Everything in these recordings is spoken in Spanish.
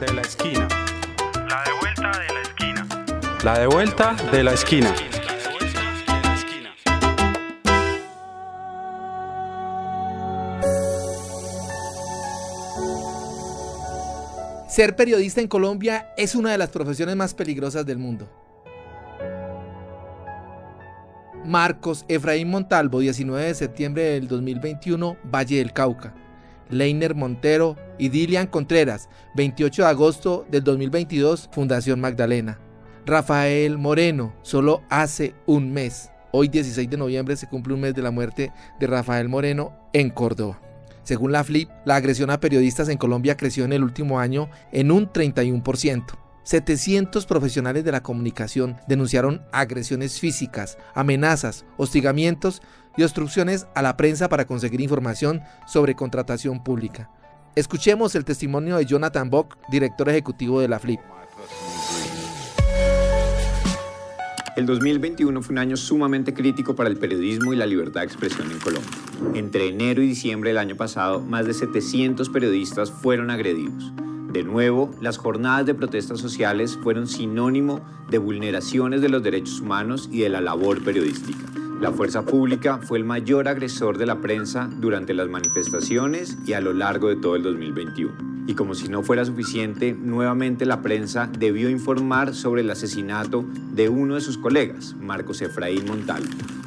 de la esquina. La de vuelta de la esquina. La de vuelta de la esquina. Ser periodista en Colombia es una de las profesiones más peligrosas del mundo. Marcos Efraín Montalvo, 19 de septiembre del 2021, Valle del Cauca. Leiner Montero y Dilian Contreras, 28 de agosto del 2022, Fundación Magdalena. Rafael Moreno, solo hace un mes. Hoy 16 de noviembre se cumple un mes de la muerte de Rafael Moreno en Córdoba. Según la FLIP, la agresión a periodistas en Colombia creció en el último año en un 31%. 700 profesionales de la comunicación denunciaron agresiones físicas, amenazas, hostigamientos y obstrucciones a la prensa para conseguir información sobre contratación pública. Escuchemos el testimonio de Jonathan Bock, director ejecutivo de la FLIP. El 2021 fue un año sumamente crítico para el periodismo y la libertad de expresión en Colombia. Entre enero y diciembre del año pasado, más de 700 periodistas fueron agredidos. De nuevo, las jornadas de protestas sociales fueron sinónimo de vulneraciones de los derechos humanos y de la labor periodística. La fuerza pública fue el mayor agresor de la prensa durante las manifestaciones y a lo largo de todo el 2021. Y como si no fuera suficiente, nuevamente la prensa debió informar sobre el asesinato de uno de sus colegas, Marcos Efraín Montal,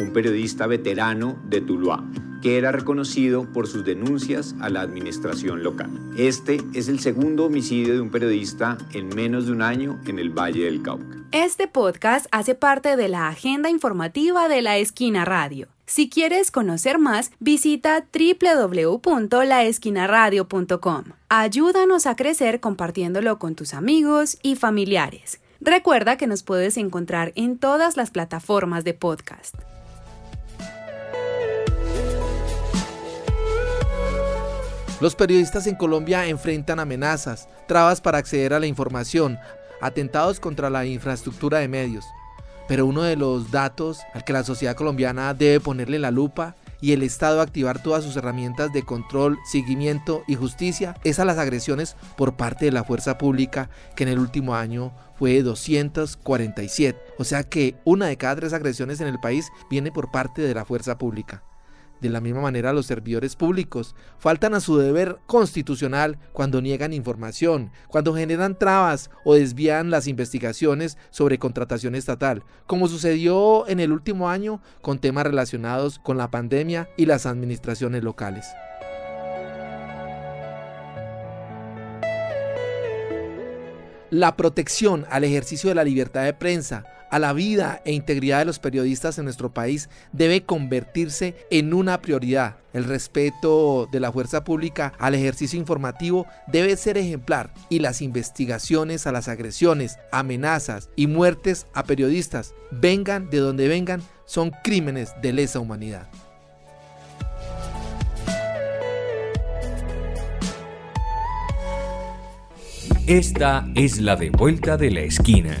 un periodista veterano de Tuluá, que era reconocido por sus denuncias a la administración local. Este es el segundo homicidio de un periodista en menos de un año en el Valle del Cauca. Este podcast hace parte de la agenda informativa de la Esquina Radio. Si quieres conocer más, visita www.laesquinaradio.com. Ayúdanos a crecer compartiéndolo con tus amigos y familiares. Recuerda que nos puedes encontrar en todas las plataformas de podcast. Los periodistas en Colombia enfrentan amenazas, trabas para acceder a la información, atentados contra la infraestructura de medios. Pero uno de los datos al que la sociedad colombiana debe ponerle la lupa y el Estado activar todas sus herramientas de control, seguimiento y justicia es a las agresiones por parte de la fuerza pública, que en el último año fue 247. O sea que una de cada tres agresiones en el país viene por parte de la fuerza pública. De la misma manera, los servidores públicos faltan a su deber constitucional cuando niegan información, cuando generan trabas o desvían las investigaciones sobre contratación estatal, como sucedió en el último año con temas relacionados con la pandemia y las administraciones locales. La protección al ejercicio de la libertad de prensa, a la vida e integridad de los periodistas en nuestro país debe convertirse en una prioridad. El respeto de la fuerza pública al ejercicio informativo debe ser ejemplar y las investigaciones a las agresiones, amenazas y muertes a periodistas, vengan de donde vengan, son crímenes de lesa humanidad. Esta es la de vuelta de la esquina